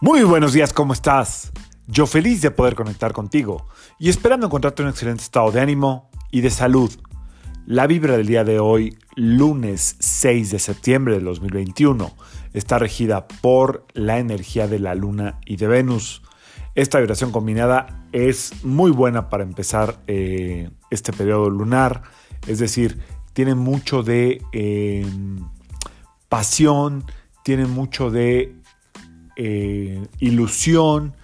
Muy buenos días, ¿cómo estás? Yo feliz de poder conectar contigo y esperando encontrarte en un excelente estado de ánimo y de salud. La vibra del día de hoy, lunes 6 de septiembre de 2021, está regida por la energía de la luna y de Venus. Esta vibración combinada es muy buena para empezar eh, este periodo lunar, es decir, tiene mucho de eh, pasión, tiene mucho de eh, ilusión,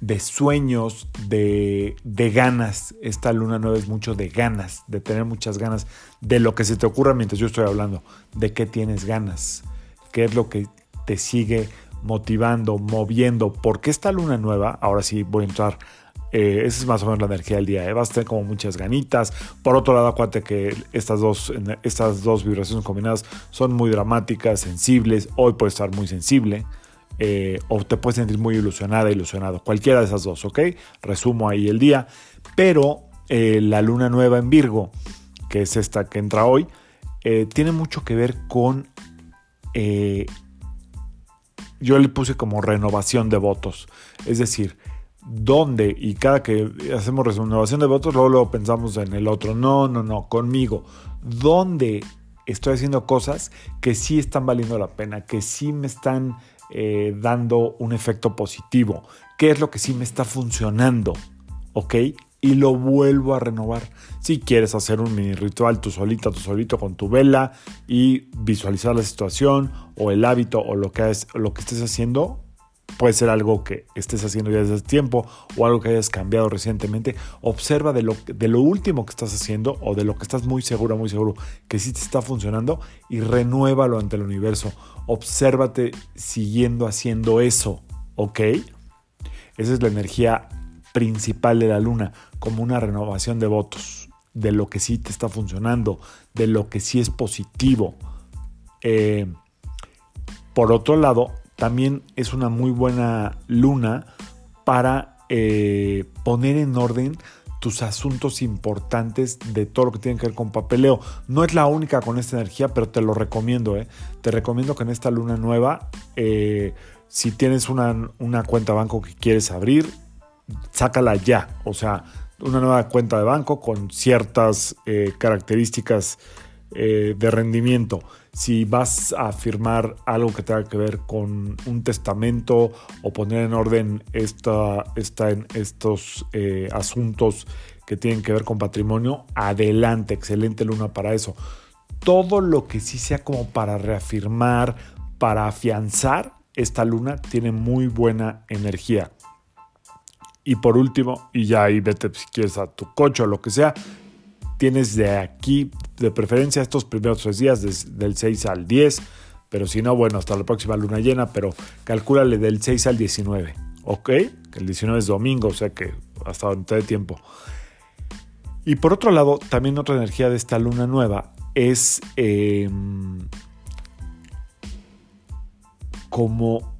de sueños, de, de, ganas. Esta luna nueva es mucho de ganas, de tener muchas ganas, de lo que se te ocurra mientras yo estoy hablando, de qué tienes ganas, qué es lo que te sigue motivando, moviendo, porque esta luna nueva, ahora sí voy a entrar, eh, esa es más o menos la energía del día, ¿eh? vas a tener como muchas ganitas. Por otro lado, acuérdate que estas dos, estas dos vibraciones combinadas son muy dramáticas, sensibles, hoy puede estar muy sensible. Eh, o te puedes sentir muy ilusionada, ilusionado. Cualquiera de esas dos, ¿ok? Resumo ahí el día. Pero eh, la luna nueva en Virgo, que es esta que entra hoy, eh, tiene mucho que ver con... yo le puse como renovación de votos. Es decir, ¿dónde? Y cada que hacemos renovación de votos, luego, luego pensamos en el otro. No, no, no, conmigo. ¿Dónde estoy haciendo cosas que sí están valiendo la pena, que sí me están eh, dando un efecto positivo. ¿Qué es lo que sí me está funcionando? ¿Ok? Y lo vuelvo a renovar. Si quieres hacer un mini ritual tú solita, tú solito con tu vela y visualizar la situación o el hábito o lo que, es, lo que estés haciendo, puede ser algo que estés haciendo ya desde hace tiempo o algo que hayas cambiado recientemente. Observa de lo, de lo último que estás haciendo o de lo que estás muy seguro, muy seguro que sí te está funcionando y renuévalo ante el universo. Obsérvate siguiendo haciendo eso, ¿ok? Esa es la energía principal de la luna, como una renovación de votos, de lo que sí te está funcionando, de lo que sí es positivo. Eh, por otro lado, también es una muy buena luna para eh, poner en orden tus asuntos importantes de todo lo que tiene que ver con papeleo. No es la única con esta energía, pero te lo recomiendo. ¿eh? Te recomiendo que en esta luna nueva, eh, si tienes una, una cuenta banco que quieres abrir, sácala ya. O sea, una nueva cuenta de banco con ciertas características de rendimiento si vas a firmar algo que tenga que ver con un testamento o poner en orden esta, en estos eh, asuntos que tienen que ver con patrimonio, adelante, excelente luna para eso. Todo lo que sí sea como para reafirmar, para afianzar, esta luna tiene muy buena energía. Y por último, y ya ahí vete si quieres a tu coche o lo que sea, tienes de aquí, de preferencia estos primeros tres días, del 6 al 10, pero si no, bueno, hasta la próxima luna llena, pero calcúlale del 6 al 19, ¿ok? El 19 es domingo, o sea que hasta donde dé tiempo. Y por otro lado, también otra energía de esta luna nueva es em, como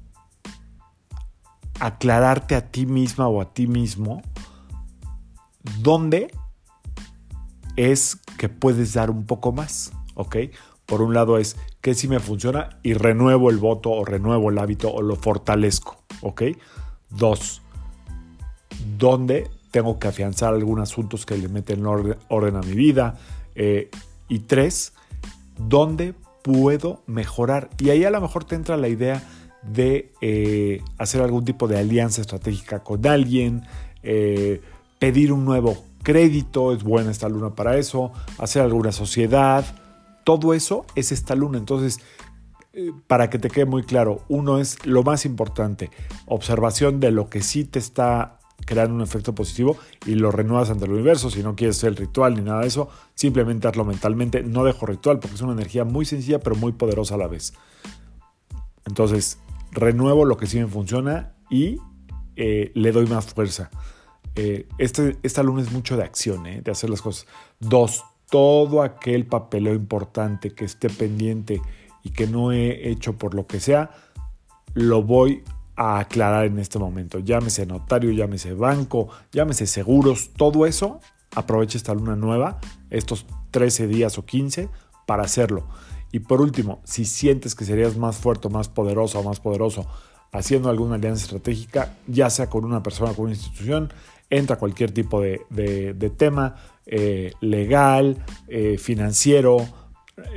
aclararte a ti misma o a ti mismo dónde es que puedes dar un poco más, ¿ok? Por un lado es que si me funciona y renuevo el voto o renuevo el hábito o lo fortalezco, ¿ok? Dos, ¿dónde tengo que afianzar algunos asuntos que le meten orden, a mi vida? Eh, y tres, ¿dónde puedo mejorar? Y ahí a lo mejor te entra la idea de eh, hacer algún tipo de alianza estratégica con alguien, eh, pedir un nuevo crédito, es buena esta luna para eso, hacer alguna sociedad, todo eso es esta luna. Entonces, eh, para que te quede muy claro, uno es lo más importante, observación de lo que sí te está creando un efecto positivo y lo renuevas ante el universo. Si no quieres hacer el ritual ni nada de eso, simplemente hazlo mentalmente. No dejo ritual porque es una energía muy sencilla pero muy poderosa a la vez. Entonces, renuevo lo que sí me funciona y eh, le doy más fuerza. Eh, este, esta luna es mucho de acción, ¿eh? de hacer las cosas. Dos, todo aquel papeleo importante que esté pendiente y que no he hecho por lo que sea, lo voy a aclarar en este momento. Llámese notario, llámese banco, llámese seguros, todo eso, aprovecha esta luna nueva, estos 13 días o 15, para hacerlo. Y por último, si sientes que serías más fuerte, más poderoso o más poderoso haciendo alguna alianza estratégica, ya sea con una persona o con una institución, entra cualquier tipo de, tema eh, legal, eh, financiero,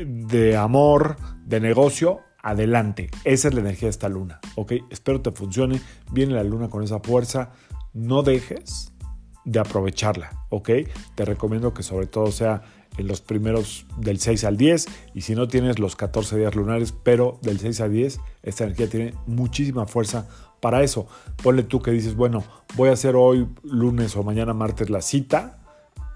de amor, de negocio, adelante. Esa es la energía de esta luna, ¿ok? Espero te funcione. Viene la luna con esa fuerza. No dejes de aprovecharla, ¿ok? Te recomiendo que sobre todo sea en los primeros del 6 al 10 y si no tienes los 14 días lunares, pero del 6 al 10 esta energía tiene muchísima fuerza para eso. Ponle tú que dices, bueno, voy a hacer hoy lunes o mañana martes la cita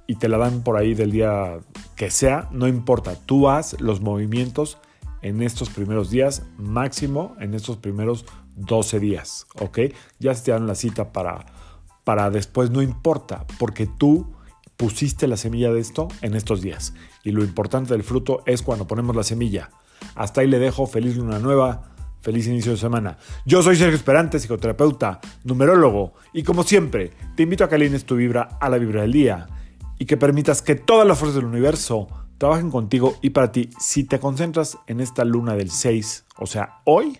y te la dan por ahí del día que sea, no importa, tú haz los movimientos en estos primeros días, máximo en estos primeros 12 días, ¿ok? Ya se te dan la cita para, para después, no importa, porque tú pusiste la semilla de esto en estos días. Y lo importante del fruto es cuando ponemos la semilla. Hasta ahí le dejo, feliz luna nueva, feliz inicio de semana. Yo soy Sergio Esperante, psicoterapeuta, numerólogo, y como siempre, te invito a que alines tu vibra a la vibra del día y que permitas que todas las fuerzas del universo trabajen contigo y para ti. Si te concentras en esta luna del 6, o sea, hoy,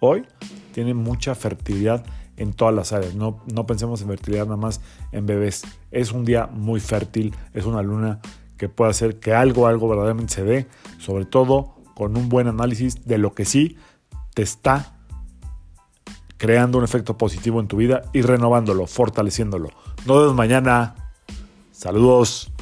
hoy tiene mucha fertilidad en todas las áreas. No, no pensemos en fertilidad nada más en bebés. Es un día muy fértil, es una luna que puede hacer que algo, algo verdaderamente se dé, sobre todo con un buen análisis de lo que sí te está creando un efecto positivo en tu vida y renovándolo, fortaleciéndolo. Nos vemos mañana. Saludos.